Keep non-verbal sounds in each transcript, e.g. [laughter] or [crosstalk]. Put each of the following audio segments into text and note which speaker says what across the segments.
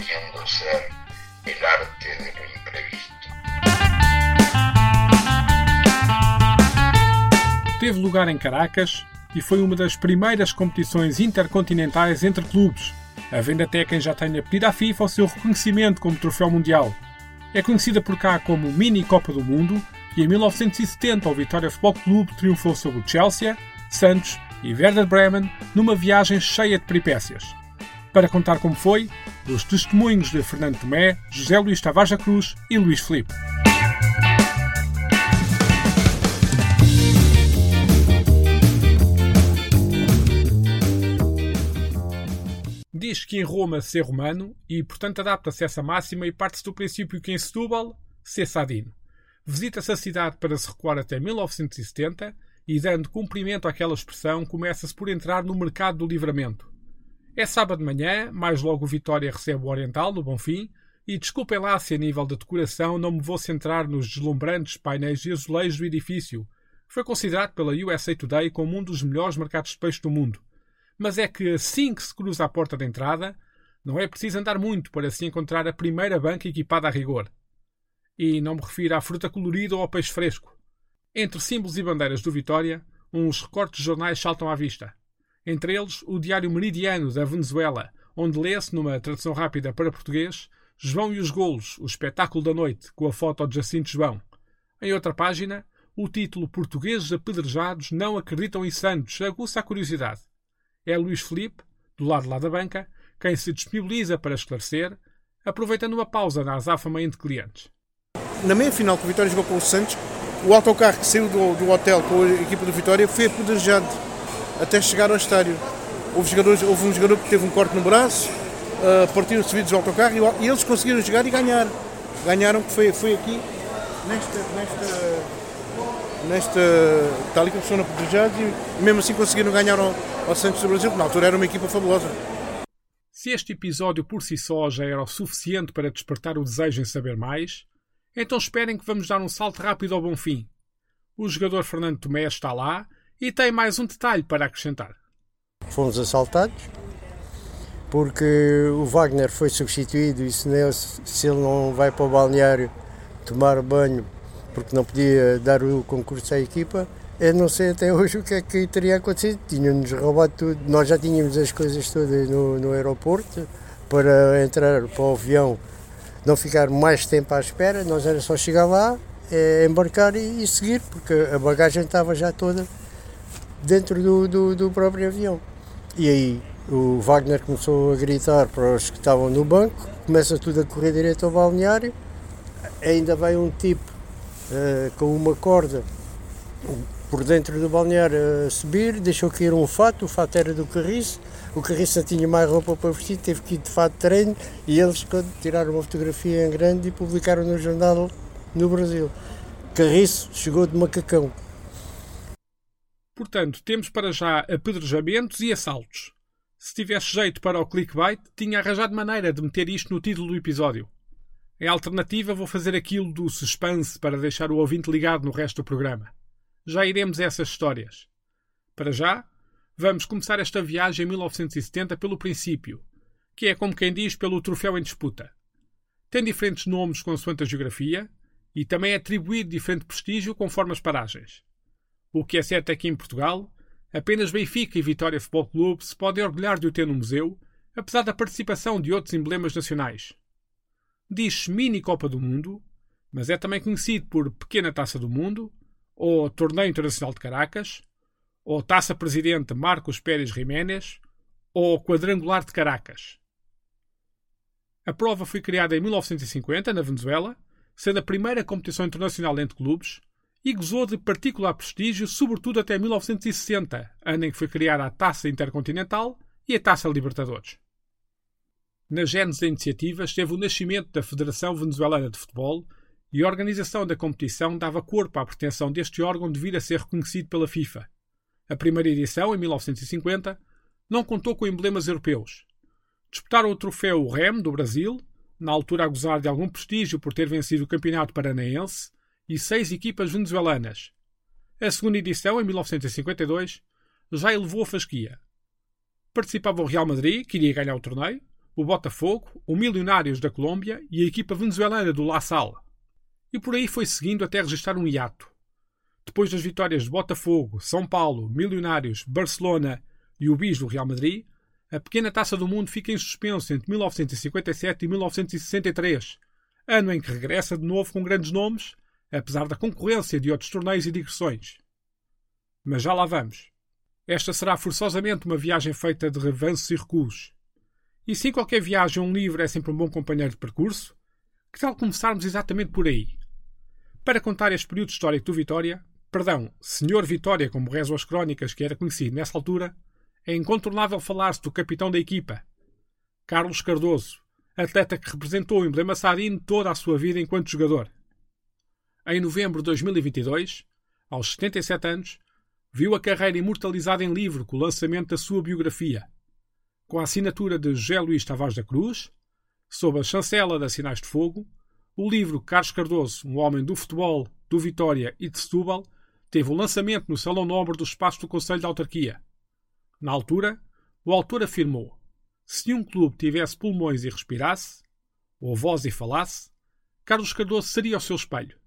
Speaker 1: pretendiendo ser el arte de lo imprevisto.
Speaker 2: Teve lugar em Caracas e foi uma das primeiras competições intercontinentais entre clubes, havendo até quem já tenha pedido à FIFA o seu reconhecimento como troféu mundial. É conhecida por cá como Mini Copa do Mundo e em 1970 o Vitória Futebol Clube triunfou sobre o Chelsea, Santos e Werder Bremen numa viagem cheia de peripécias. Para contar como foi, os testemunhos de Fernando Tomé, José Luís Tavares da Cruz e Luís Filipe. Diz que em Roma ser romano e, portanto, adapta-se a essa máxima e parte-se do princípio que em Setúbal ser sadino. Visita-se a cidade para se recuar até 1970 e, dando cumprimento àquela expressão, começa-se por entrar no mercado do livramento. É sábado de manhã, mais logo o Vitória recebe o Oriental, no Bonfim, e desculpem lá se a nível da decoração não me vou centrar nos deslumbrantes painéis de azulejos do edifício. Foi considerado pela USA Today como um dos melhores mercados de peixe do mundo. Mas é que assim que se cruza a porta de entrada, não é preciso andar muito para se encontrar a primeira banca equipada a rigor. E não me refiro à fruta colorida ou ao peixe fresco. Entre símbolos e bandeiras do Vitória, uns recortes de jornais saltam à vista. Entre eles, o Diário Meridiano da Venezuela, onde lê-se, numa tradução rápida para português, João e os Golos, o espetáculo da noite, com a foto de Jacinto João. Em outra página, o título Portugueses apedrejados não acreditam em Santos aguça a curiosidade. É Luís Felipe, do lado lá da banca, quem se disponibiliza para esclarecer, aproveitando uma pausa na azáfama entre clientes
Speaker 3: na meia final que o Vitória jogou com o Santos, o autocarro que saiu do, do hotel com a equipa do Vitória foi apedrejado até chegar ao estádio. Houve, jogadores, houve um jogador que teve um corte no braço, uh, partiram-se vidros do autocarro e, e, eles conseguiram jogar e ganhar. Ganharam, que foi, foi aqui, nesta, nesta, nesta. Está ali que foram apedrejados e mesmo assim conseguiram ganhar ao, ao Santos do Brasil, que na altura era uma equipa fabulosa.
Speaker 2: Se este episódio por si só já era o suficiente para despertar o desejo em saber mais, então esperem que vamos dar um salto rápido ao bom fim. O jogador Fernando Tomé está lá e tem mais um detalhe para acrescentar.
Speaker 4: Fomos assaltados porque o Wagner foi substituído e se, se ele não vai para o balneário tomar banho porque não podia dar o concurso à equipa, eu não sei até hoje o que é que teria acontecido. Tinham-nos roubado tudo. Nós já tínhamos as coisas todas no, no aeroporto para entrar para o avião não ficar mais tempo à espera, nós era só chegar lá, é, embarcar e, e, seguir, porque a bagagem estava já toda dentro do, do, do, próprio avião. E aí o Wagner começou a gritar para os que estavam no banco, começa tudo a correr direto ao balneário, ainda vai um tipo uh, com uma corda por dentro do balneário a subir, deixou cair um fato, o fato era do carriço, o Carriça tinha mais roupa para vestir, teve que ir de fato de treino e eles tiraram uma fotografia em grande e publicaram no jornal no Brasil. Carriço chegou de macacão.
Speaker 2: Portanto, temos para já apedrejamentos e assaltos. Se tivesse jeito para o clickbait, tinha arranjado maneira de meter isto no título do episódio. Em alternativa, vou fazer aquilo do suspense para deixar o ouvinte ligado no resto do programa. Já iremos a essas histórias. Para já, Vamos começar esta viagem em 1970 pelo princípio, que é como quem diz pelo troféu em disputa. Tem diferentes nomes consoante a geografia e também é atribuído diferente prestígio conforme as paragens. O que é certo é que em Portugal, apenas Benfica e Vitória Futebol Clube se podem orgulhar de o ter no museu, apesar da participação de outros emblemas nacionais. Diz-se Mini Copa do Mundo, mas é também conhecido por Pequena Taça do Mundo, ou Torneio Internacional de Caracas, ou Taça Presidente Marcos Pérez Jiménez, ou Quadrangular de Caracas. A prova foi criada em 1950, na Venezuela, sendo a primeira competição internacional entre clubes, e gozou de particular prestígio, sobretudo até 1960, ano em que foi criada a Taça Intercontinental e a Taça Libertadores. Na gênese da iniciativa esteve o nascimento da Federação Venezuelana de Futebol e a organização da competição dava corpo à pretensão deste órgão de vir a ser reconhecido pela FIFA. A primeira edição, em 1950, não contou com emblemas europeus. Disputaram o troféu REM do Brasil, na altura a gozar de algum prestígio por ter vencido o campeonato paranaense, e seis equipas venezuelanas. A segunda edição, em 1952, já elevou a fasquia. Participava o Real Madrid, que iria ganhar o torneio, o Botafogo, o Milionários da Colômbia e a equipa venezuelana do La Salle. E por aí foi seguindo até registrar um hiato. Depois das vitórias de Botafogo, São Paulo, Milionários, Barcelona e o Bis do Real Madrid, a pequena taça do mundo fica em suspenso entre 1957 e 1963, ano em que regressa de novo com grandes nomes, apesar da concorrência de outros torneios e digressões. Mas já lá vamos. Esta será forçosamente uma viagem feita de revanços e recuos. E se em qualquer viagem um livro é sempre um bom companheiro de percurso, que tal começarmos exatamente por aí? Para contar este período histórico do Vitória, perdão, Senhor Vitória, como rezam as crónicas que era conhecido nessa altura, é incontornável falar-se do capitão da equipa, Carlos Cardoso, atleta que representou o emblema Sadino toda a sua vida enquanto jogador. Em novembro de 2022, aos 77 anos, viu a carreira imortalizada em livro com o lançamento da sua biografia, com a assinatura de José Luís Tavares da Cruz, sob a chancela da Sinais de Fogo, o livro Carlos Cardoso, um homem do futebol, do Vitória e de Setúbal, teve o lançamento no Salão Nobre do Espaço do Conselho de Autarquia. Na altura, o autor afirmou: se um clube tivesse pulmões e respirasse, ou voz e falasse, Carlos Cardoso seria o seu espelho.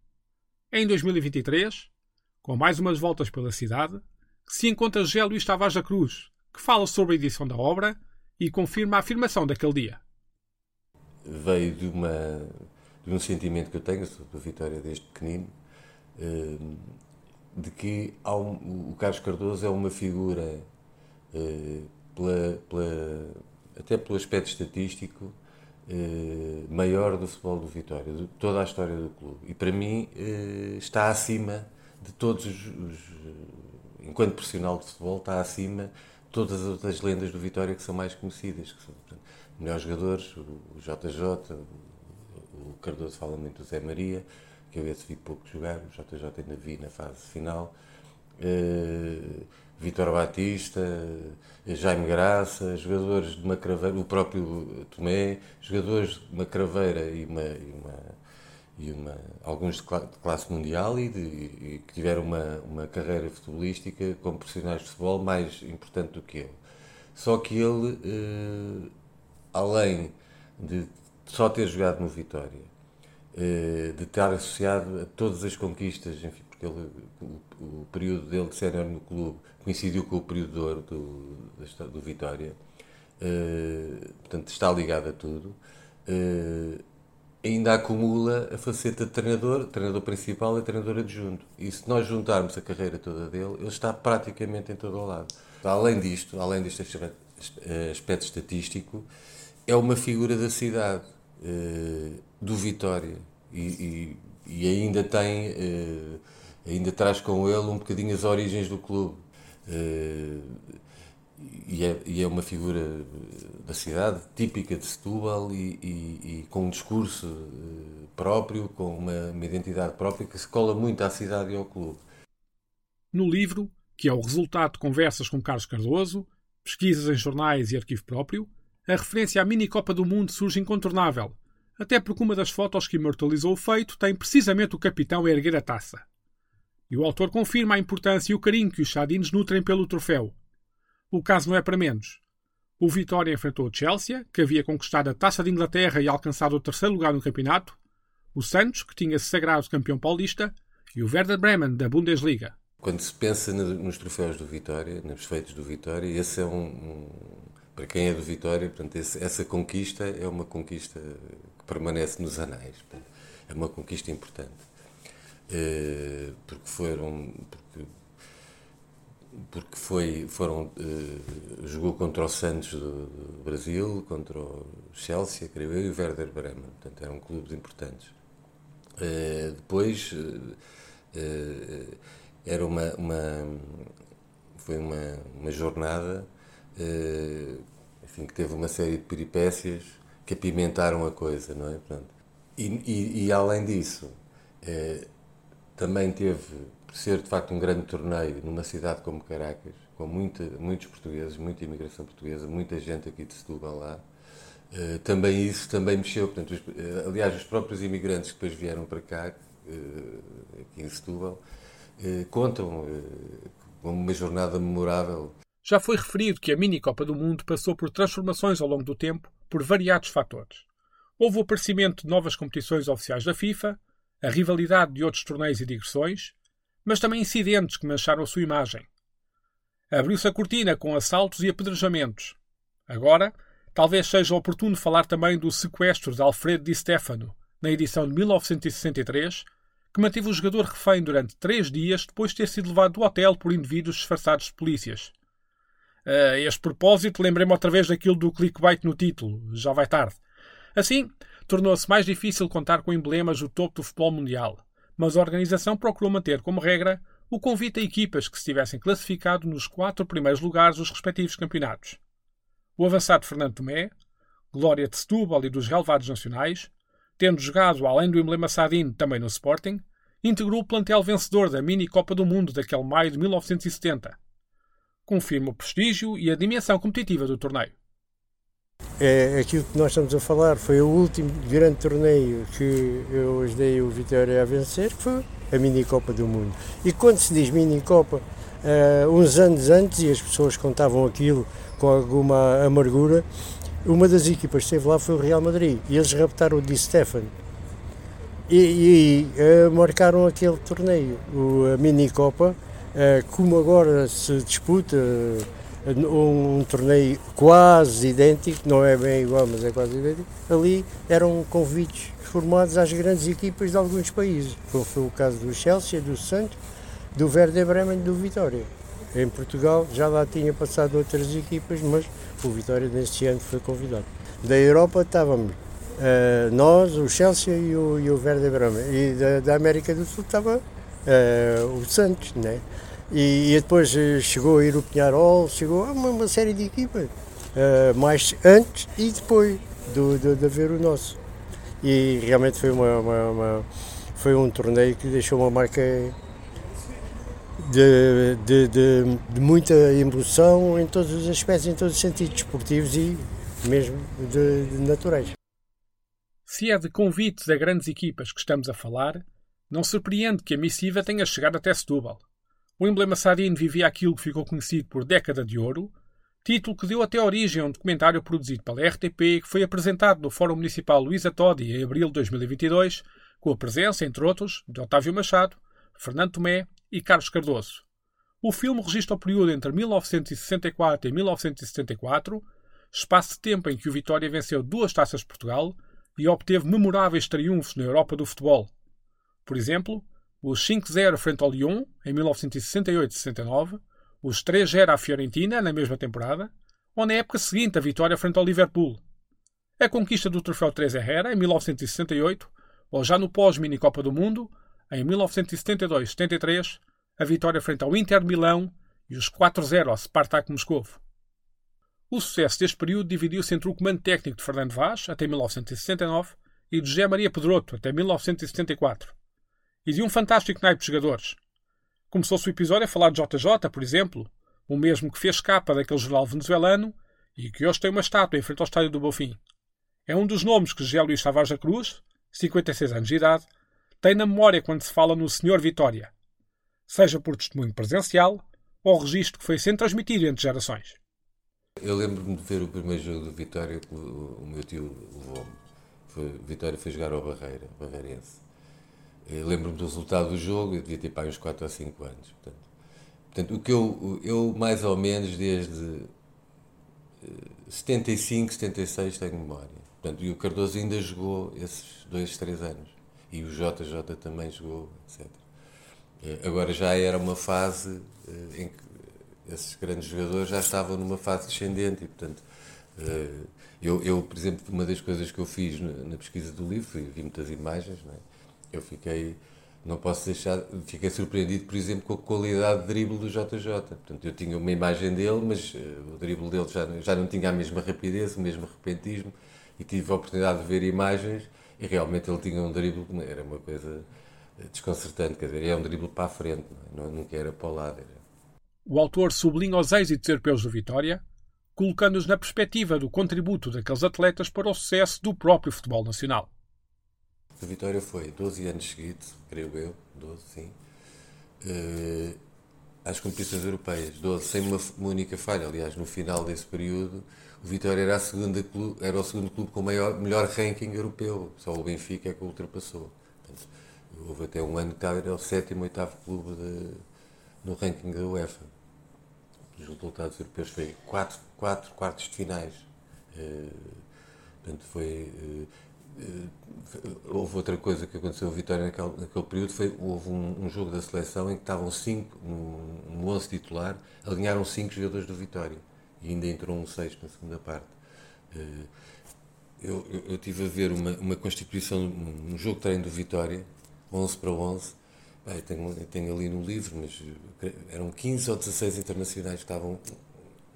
Speaker 2: Em 2023, com mais umas voltas pela cidade, se encontra José Luís Tavares da Cruz, que fala sobre a edição da obra e confirma a afirmação daquele dia.
Speaker 5: Veio de, uma, de um sentimento que eu tenho sobre a Vitória desde pequenino, eh, de que um, o Carlos Cardoso é uma figura, eh, pela, pela, até pelo aspecto estatístico, eh, maior do futebol do Vitória, de toda a história do clube. E para mim está acima de todos os, os, enquanto profissional de futebol, está acima de todas as outras lendas do Vitória que são mais conhecidas, que são portanto, melhores jogadores, o, JJ, o, Cardoso fala muito do Zé Maria, que eu esse vi pouco jogar, o JJ ainda vi na fase final. Vitor Batista, Jaime Graça, jogadores de uma craveira, o próprio Tomé, jogadores de uma craveira e uma, e uma e uma, alguns de classe mundial e, de, e que tiveram uma, uma carreira futebolística como profissionais de futebol mais importante do que ele. Só que ele, eh, além de só ter jogado no Vitória, eh, de estar associado a todas as conquistas, enfim, ele, o, período dele de sénior no clube coincidiu com o período de ouro do, do Vitória, eh, portanto está ligado a tudo ainda acumula a faceta de treinador, treinador principal e treinador adjunto. E se nós juntarmos a carreira toda dele, ele está praticamente em todo o lado. Além disto, além deste aspecto estatístico, é uma figura da cidade, eh, do Vitória. E, e, e ainda tem, ainda traz com ele um bocadinho as origens do clube. Eh, e é, e é, uma figura da cidade, típica de Setúbal e, e, e com um discurso eh, próprio, com uma, uma, identidade própria que se cola muito à cidade e ao clube.
Speaker 2: No livro, que é o resultado de conversas com Carlos Cardoso, pesquisas em jornais e arquivo próprio, a referência à mini Copa do Mundo surge incontornável, até porque uma das fotos que imortalizou o feito tem precisamente o capitão a erguer a taça. E o autor confirma a importância e o carinho que os chadinos nutrem pelo troféu, o caso não é para menos. O Vitória enfrentou o Chelsea, que havia conquistado a Taça de Inglaterra e alcançado o terceiro lugar no campeonato, o Santos, que tinha se sagrado campeão paulista, e o Werder Bremen, da Bundesliga.
Speaker 5: Quando se pensa nos troféus do Vitória, nos feitos do Vitória, esse é um, um para quem é do Vitória, portanto, esse, essa conquista é uma conquista que permanece nos. Portanto, é uma conquista importante. Uh, porque foram, porque porque foi, foram, uh, jogou contra o Santos do, do, Brasil, contra o Chelsea, creio eu, e o Werder Bremen, portanto eram clubes importantes. Uh, depois uh, era uma, uma, foi uma, uma jornada enfim, que teve uma série de peripécias que apimentaram a coisa, não é? Portanto, e, e, e além disso, também teve por ser de facto um grande torneio numa cidade como Caracas, com muita, muitos portugueses, muita imigração portuguesa, muita gente aqui de Setúbal lá, uh, também isso também mexeu. Portanto, os, uh, aliás, os próprios imigrantes que depois vieram para cá, uh, aqui em Setúbal, contam como uma jornada memorável.
Speaker 2: Já foi referido que a Mini Copa do Mundo passou por transformações ao longo do tempo, por variados fatores. Houve o aparecimento de novas competições oficiais da FIFA, a rivalidade de outros torneios e digressões, mas também incidentes que mancharam a sua imagem. Abriu-se a cortina com assaltos e apedrejamentos. Agora, talvez seja oportuno falar também do sequestro de Alfredo Di Stefano, na edição de 1963, que manteve o jogador refém durante três dias depois de ter sido levado do hotel por indivíduos disfarçados de polícias. A este propósito, lembrei-me outra vez daquilo do clickbait no título, já vai tarde. Assim, tornou-se mais difícil contar com emblemas do topo do futebol mundial, mas a organização procurou manter como regra o convite a equipas que se tivessem classificado nos quatro primeiros lugares dos respectivos campeonatos. O avançado Fernando Tomé, glória de Setúbal e dos relevados nacionais, tendo jogado, além do emblema Sadino, também no Sporting, integrou o plantel vencedor da Mini Copa do Mundo daquele maio de 1970. Confirma o prestígio e a dimensão competitiva do torneio.
Speaker 4: É, aquilo que nós estamos a falar. Foi o último grande torneio que eu ajudei o Vitória a vencer, que foi a Mini Copa do Mundo. E quando se diz Mini Copa, uh, uns anos antes, e as pessoas contavam aquilo com alguma amargura, uma das equipas que esteve lá foi o Real Madrid. E eles raptaram o Di Stefano. E, e uh, marcaram aquele torneio, o, a Mini Copa, uh, como agora se disputa um, um, torneio quase idêntico, não é bem igual, mas é quase idêntico, ali eram convites formados às grandes equipas de alguns países, como foi o caso do Chelsea, do Santos, do Werder Bremen do Vitória. Em Portugal já lá tinha passado outras equipas, mas o Vitória neste ano foi convidado. Da Europa estávamos uh, nós, o Chelsea e o, e o Werder Bremen. E da, da, América do Sul estava uh, o Santos, né? E, e, depois eh, chegou a ir o Pinharol, chegou a uma, uma série de equipas, uh, mais antes e depois do, do, de haver o nosso. E realmente foi, uma, uma, uma, foi um torneio que deixou uma marca de, de, de, de, muita emoção em todos os aspectos, em todos os sentidos, esportivos e mesmo de, de naturais.
Speaker 2: Se é de convites a grandes equipas que estamos a falar, não surpreende que a missiva tenha chegado até Setúbal. O emblema Sadino vivia aquilo que ficou conhecido por Década de Ouro, título que deu até origem a um documentário produzido pela RTP que foi apresentado no Fórum Municipal Luísa Todi em abril de 2022, com a presença, entre outros, de Otávio Machado, Fernando Tomé e Carlos Cardoso. O filme registra o período entre 1964 e 1974, espaço de tempo em que o Vitória venceu duas taças de Portugal e obteve memoráveis triunfos na Europa do futebol. Por exemplo, os 5-0 frente ao Lyon, em 1968-69, os 3-0 à Fiorentina, na mesma temporada, ou na época seguinte a vitória frente ao Liverpool. A conquista do troféu 3 Herrera, em 1968, ou já no pós-mini-Copa do Mundo, em 1972-73, a vitória frente ao Inter de Milão e os 4-0 ao Spartak Moscou. O sucesso deste período dividiu-se entre o comando técnico de Fernando Vaz, até 1969, e de José Maria Pedroto, até 1974. E de um fantástico naipe de jogadores. Começou-se o episódio a falar de JJ, por exemplo, o mesmo que fez capa daquele jornal venezuelano e que hoje tem uma estátua em frente ao estádio do Bofim. É um dos nomes que Luís Tavares da Cruz, 56 anos de idade, tem na memória quando se fala no Senhor Vitória, seja por testemunho presencial ou registro que foi sendo transmitido entre gerações.
Speaker 5: Eu lembro-me de ver o primeiro jogo do Vitória que o meu tio levou-me. Vitória foi jogar ao Barreira, Barreirense. Lembro-me do resultado do jogo, eu devia ter para uns 4 ou 5 anos. Portanto, portanto, o que eu, eu mais ou menos desde 75, eh, 76 tenho memória. Portanto, e o Cardoso ainda jogou esses 2, 3 anos e o JJ também jogou, etc. Eh, agora já era uma fase eh, em que esses grandes jogadores já estavam numa fase descendente e, portanto, eu, eu por exemplo, uma das coisas que eu fiz na pesquisa do livro, vi muitas imagens, é? Eu fiquei, não posso deixar, fiquei surpreendido, por exemplo, com a qualidade de drible do JJ. Portanto, eu tinha uma imagem dele, mas o drible dele já, já não tinha a mesma rapidez, o mesmo repentismo, e tive a oportunidade de ver imagens e realmente ele tinha um drible que era uma coisa desconcertante, quer dizer, é um drible para a frente, não, é? nunca era para o lado. Era.
Speaker 2: O autor sublinha os êxitos europeus do Vitória, colocando-os na perspectiva do contributo daqueles atletas para o sucesso do próprio futebol nacional.
Speaker 5: A Vitória foi 12 anos seguidos, creio eu, 12, sim. Uh, às competições europeias, 12 sem uma, uma, única falha. Aliás, no final desse período, o Vitória era, clube, era o segundo clube com o maior, melhor ranking europeu, só o Benfica é que o ultrapassou. Portanto, houve até um ano que era o sétimo, oitavo clube de, no ranking da UEFA. Os resultados europeus foi 4 quatro, quatro quartos de finais. Uh, portanto, foi. Uh, houve outra coisa que aconteceu a Vitória naquele, naquele período, foi houve um, um, jogo da seleção em que estavam cinco, no, no 11 titular, alinharam cinco jogadores do Vitória e ainda entrou um sexto na segunda parte. Uh, eu, eu, eu tive a ver uma, uma constituição, um, jogo de treino do Vitória, 11 para 11, Bem, tenho, tenho ali no livro, mas eram 15 ou 16 internacionais que estavam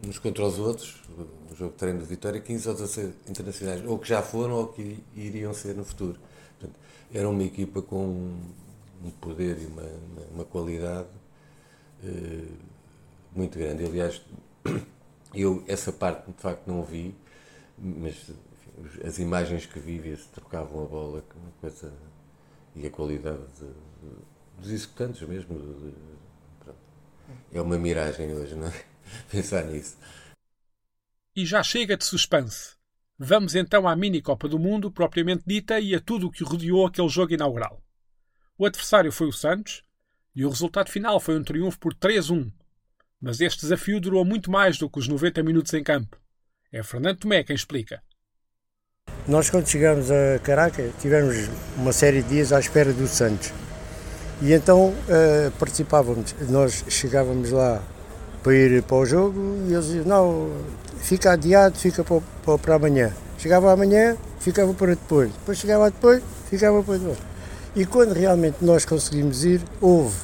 Speaker 5: uns contra os outros, o jogo de treino de Vitória, 15 ou 16 internacionais, ou que já foram ou que iriam ser no futuro. Portanto, era uma equipa com um poder e uma, uma, qualidade eh, muito grande. Aliás, [coughs] eu essa parte de facto não vi, mas enfim, as imagens que vi, se trocavam a bola, uma coisa e a qualidade de, de, dos executantes mesmo. De, é uma miragem hoje, não é? [laughs] pensar nisso.
Speaker 2: E já chega de suspense. Vamos então à mini Copa do Mundo propriamente dita e a tudo o que rodeou aquele jogo inaugural. O adversário foi o Santos e o resultado final foi um triunfo por 3-1. Mas este desafio durou muito mais do que os 90 minutos em campo. É Fernando Tomé quem explica.
Speaker 4: Nós, quando chegámos a Caracas, tivemos uma série de dias à espera do Santos. E então uh, participávamos, nós chegávamos lá para ir para o jogo e eles diziam, não, fica adiado, fica para, para, para amanhã. Chegava amanhã, ficava para depois. Depois chegava depois, ficava para depois. E quando realmente nós conseguimos ir, houve,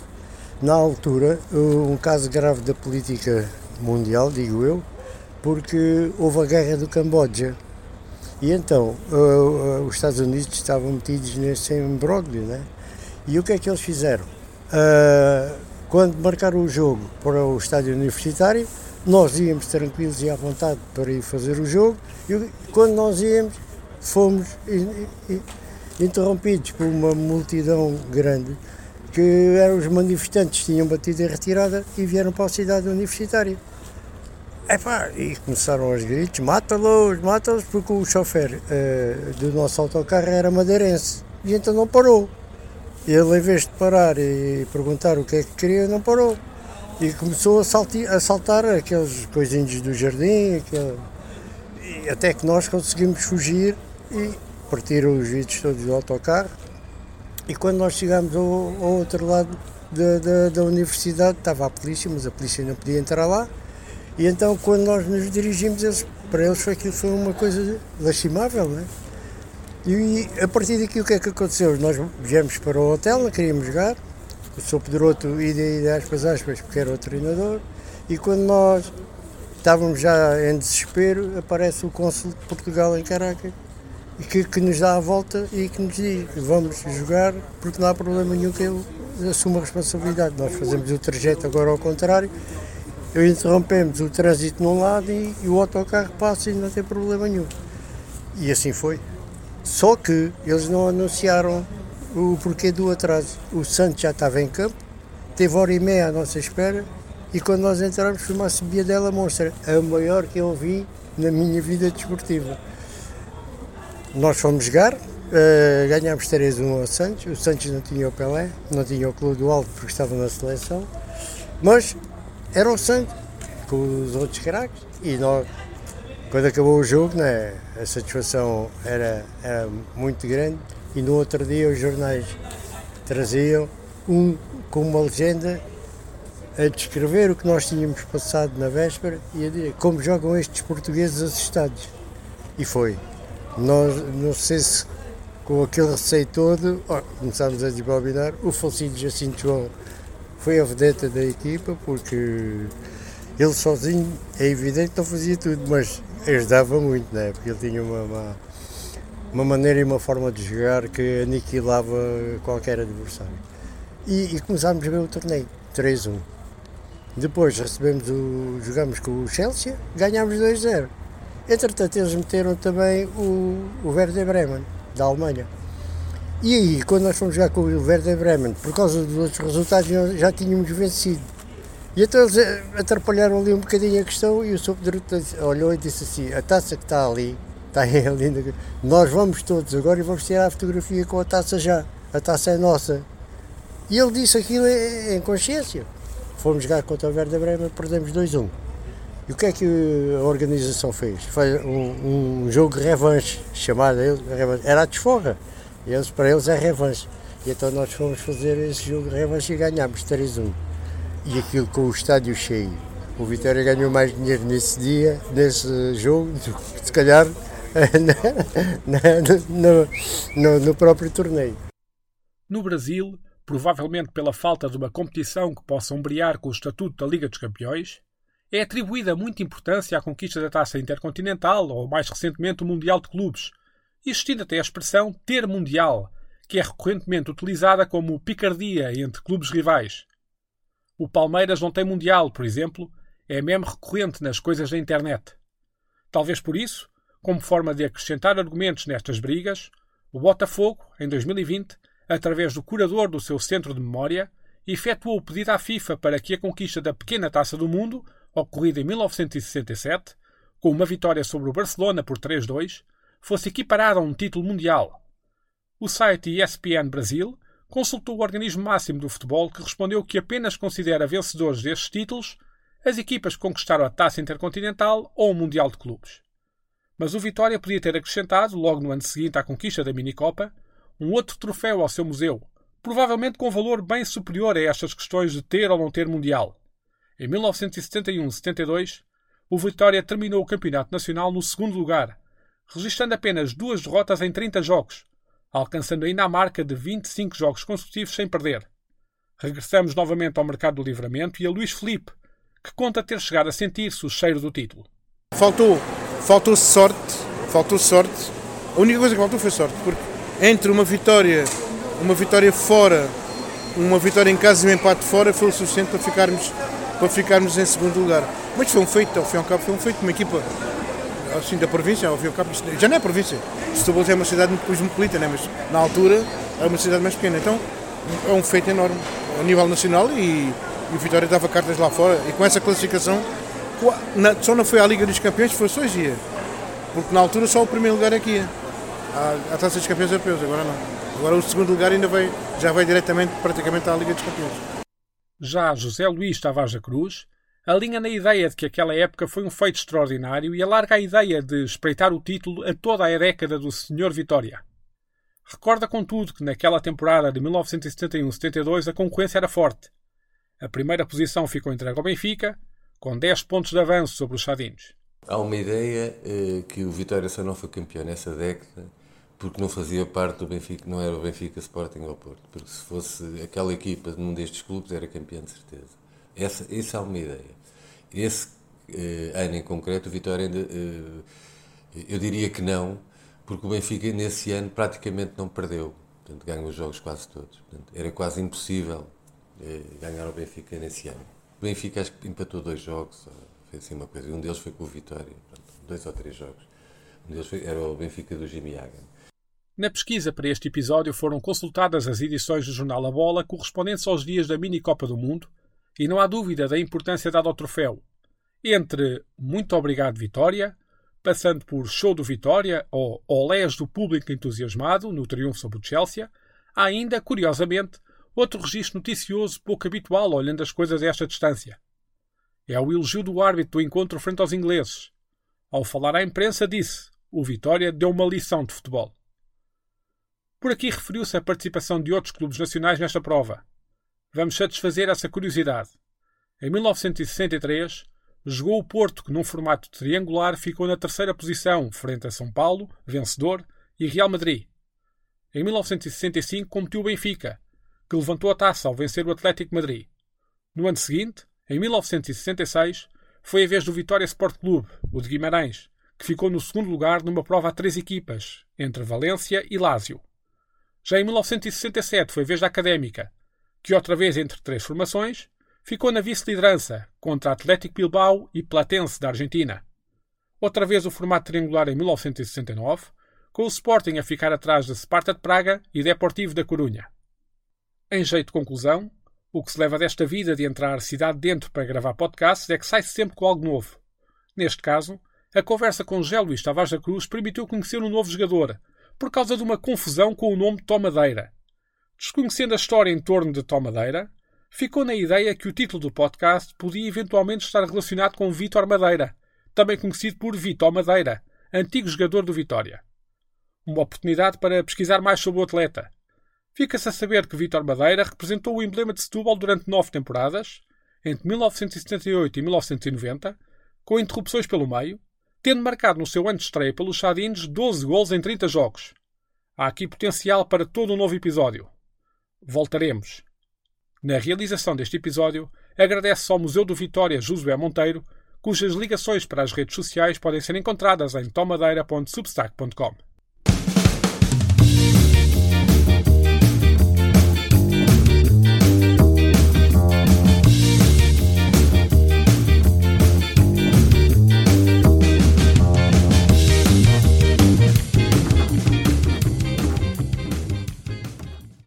Speaker 4: na altura, um caso grave da política mundial, digo eu, porque houve a guerra do Camboja. E então, uh, uh, os Estados Unidos estavam metidos nesse imbróglio, né? E o que é que eles fizeram? Uh, quando marcaram o jogo para o estádio universitário, nós íamos tranquilos e à vontade para ir fazer o jogo, e quando nós íamos, fomos interrompidos por uma multidão grande que eram os manifestantes, tinham batido em retirada e vieram para a cidade universitária. Epá, e começaram aos gritos, mata-los, mata-los, porque o chofer uh, do nosso autocarro era madeirense. E então não parou. Ele, em vez de parar e perguntar o que é que queria, não parou. E começou a, salti, a saltar aqueles coisinhos do jardim, aquele, e até que nós conseguimos fugir e partiram os vidros todos do autocarro. E quando nós chegámos ao, ao outro lado da, da, da, universidade, estava a polícia, mas a polícia não podia entrar lá. E então, quando nós nos dirigimos, eles, para eles foi aquilo foi uma coisa lastimável, não é? E a partir daqui o que é que aconteceu? Nós viemos para o hotel, queríamos jogar, o Sr. Pedroto e de aspas aspas, porque era o treinador, e quando nós estávamos já em desespero, aparece o cônsul de Portugal em Caracas, que, que nos dá a volta e que nos diz, vamos jogar, porque não há problema nenhum que ele assuma a responsabilidade. Nós fazemos o trajeto agora ao contrário, eu interrompemos o trânsito num lado e, e o autocarro passa e não tem problema nenhum. E assim foi. Só que eles não anunciaram o porquê do atraso. O Santos já estava em campo, teve hora e meia à nossa espera e quando nós entramos foi uma subida dela monstra, a maior que eu vi na minha vida desportiva. Nós fomos jogar, uh, ganhámos 3-1 ao Santos, o Santos não tinha o Pelé, não tinha o Clube do Alto porque estava na seleção, mas era o Santos com os outros craques e nós quando acabou o jogo, né, a satisfação era, era muito grande e no outro dia os jornais traziam um com uma legenda a descrever o que nós tínhamos passado na véspera e a dizer como jogam estes portugueses assustados. E foi. Nós, não sei se com aquele receio todo, oh, começámos a desbobinar. O falecido Jacinto João foi a vedeta da equipa, porque ele sozinho, é evidente, não fazia tudo, mas ajudava muito, né? porque ele tinha uma, uma, uma, maneira e uma forma de jogar que aniquilava qualquer adversário. E, e começámos a ver o torneio, 3-1. Depois recebemos o. jogamos com o Chelsea, ganhámos 2-0. Entretanto, eles meteram também o, o Werder Bremen, da Alemanha. E aí, quando nós fomos jogar com o Werder Bremen, por causa dos outros resultados, já tínhamos vencido. E então eles atrapalharam ali um bocadinho a questão e o subdiretor olhou e disse assim, a taça que está ali, está [laughs] ali, nós vamos todos agora e vamos tirar a fotografia com a taça já, a taça é nossa. E ele disse aquilo em consciência. Fomos jogar contra o Werder Bremen, perdemos 2-1. E o que é que a organização fez? Foi um, um jogo de revanche, chamado era a desforra. Eles, para eles é revanche. E então nós fomos fazer esse jogo de revanche e ganhámos 3-1. E aquilo com o estádio cheio. O Vitória ganhou mais dinheiro nesse dia, nesse jogo, do que se calhar [laughs] no, no, no próprio torneio.
Speaker 2: No Brasil, provavelmente pela falta de uma competição que possa ombrear com o estatuto da Liga dos Campeões, é atribuída muita importância à conquista da taça intercontinental ou, mais recentemente, o Mundial de Clubes, existindo até a expressão ter mundial, que é recorrentemente utilizada como picardia entre clubes rivais. O Palmeiras não tem mundial, por exemplo, é mesmo recorrente nas coisas da internet. Talvez por isso, como forma de acrescentar argumentos nestas brigas, o Botafogo, em 2020, através do curador do seu centro de memória, efetuou o pedido à FIFA para que a conquista da pequena taça do mundo ocorrida em 1967, com uma vitória sobre o Barcelona por 3-2, fosse equiparada a um título mundial. O site ESPN Brasil consultou o organismo máximo do futebol que respondeu que apenas considera vencedores destes títulos as equipas que conquistaram a taça intercontinental ou o Mundial de Clubes. Mas o Vitória podia ter acrescentado, logo no ano seguinte à conquista da Minicopa, um outro troféu ao seu museu, provavelmente com valor bem superior a estas questões de ter ou não ter Mundial. Em 1971-72, o Vitória terminou o Campeonato Nacional no segundo lugar, registrando apenas duas derrotas em 30 jogos, alcançando ainda a marca de 25 jogos consecutivos sem perder. Regressamos novamente ao mercado do livramento e a Luís Felipe, que conta ter chegado a sentir-se o cheiro do título.
Speaker 3: Faltou, faltou sorte, faltou sorte. A única coisa que faltou foi sorte, porque entre uma vitória, uma vitória fora, uma vitória em casa e um empate fora foi o suficiente para ficarmos para ficarmos em segundo lugar. Mas foi um feito, ao fim e ao cabo, foi um feito de uma equipa assim da província, ao fim e ao cabo, já não é província. Setúbal é uma cidade muito cosmopolita, né? mas na altura é uma cidade mais pequena. Então é um feito enorme a nível nacional e, e o Vitória dava cartas lá fora. E com essa classificação, só não foi à Liga dos Campeões, foi só hoje Porque na altura só o primeiro lugar aqui ia. À Taça dos Campeões Europeus, agora não. Agora o segundo lugar ainda vai, já vai diretamente praticamente à Liga dos Campeões.
Speaker 2: Já José Luís Tavares da Cruz alinha na ideia de que aquela época foi um feito extraordinário e alarga a ideia de espreitar o título a toda a década do Sr. Vitória. Recorda, contudo, que naquela temporada de 1971-72 a concorrência era forte. A primeira posição ficou entregue ao Benfica, com 10 pontos de avanço sobre os Sadinos.
Speaker 5: Há uma ideia eh, que o Vitória só não foi campeão nessa década porque não fazia parte do Benfica, não era o Benfica Sporting ou Porto, porque se fosse aquela equipa num destes clubes era campeão de certeza. Essa, essa é uma ideia. Esse eh, ano em concreto, o Vitória ainda, eh, eu diria que não, porque o Benfica nesse ano praticamente não perdeu, portanto ganhou os jogos quase todos. Portanto, era quase impossível eh, ganhar o Benfica nesse ano. O Benfica acho que empatou dois jogos, fez assim uma coisa, um deles foi com o Vitória, dois ou três jogos. Um deles foi, era o Benfica do Jimmy Hagan.
Speaker 2: Na pesquisa para este episódio foram consultadas as edições do jornal A Bola correspondentes aos dias da Mini Copa do Mundo e não há dúvida da importância dada ao troféu. Entre Muito Obrigado Vitória, passando por Show do Vitória ou Olés do público entusiasmado no triunfo sobre o Chelsea, há ainda, curiosamente, outro registro noticioso pouco habitual olhando as coisas a esta distância. É o elogio do árbitro do encontro frente aos ingleses. Ao falar à imprensa disse o Vitória deu uma lição de futebol. Por aqui referiu-se a participação de outros clubes nacionais nesta prova. Vamos satisfazer essa curiosidade. Em 1963, jogou o Porto, que num formato triangular ficou na terceira posição, frente a São Paulo, vencedor, e Real Madrid. Em 1965 competiu o Benfica, que levantou a taça ao vencer o Atlético Madrid. No ano seguinte, em 1966, foi a vez do Vitória Sport Clube, o de Guimarães, que ficou no segundo lugar numa prova a três equipas, entre Valência e Lásio. Já em 1967 foi a vez da Académica, que outra vez entre três formações, ficou na vice-liderança contra Atlético Bilbao e Platense da Argentina. Outra vez o formato triangular em 1969, com o Sporting a ficar atrás de Sparta de Praga e Deportivo da Corunha. Em jeito de conclusão, O que se leva desta vida de entrar cidade dentro para gravar podcasts é que sai sempre com algo novo. Neste caso, a conversa com Gé Luís Tavares da Cruz permitiu conhecer um novo jogador, por causa de uma confusão com o nome Tomadeira. Desconhecendo a história em torno de Tomadeira, ficou na ideia que o título do podcast podia eventualmente estar relacionado com Vítor Madeira, também conhecido por Vitor Madeira, antigo jogador do Vitória. Uma oportunidade para pesquisar mais sobre o atleta. Fica-se a saber que Vítor Madeira representou o emblema de Setúbal durante nove temporadas, entre 1978 e 1990, com interrupções pelo meio, tendo marcado no seu ano de estreia pelos Chadines 12 gols em 30 jogos. Há aqui potencial para todo um novo episódio. Voltaremos. Na realização deste episódio, agradece ao Museu do Vitória Josué Monteiro, cujas ligações para as redes sociais podem ser encontradas em tomadeira.substack.com.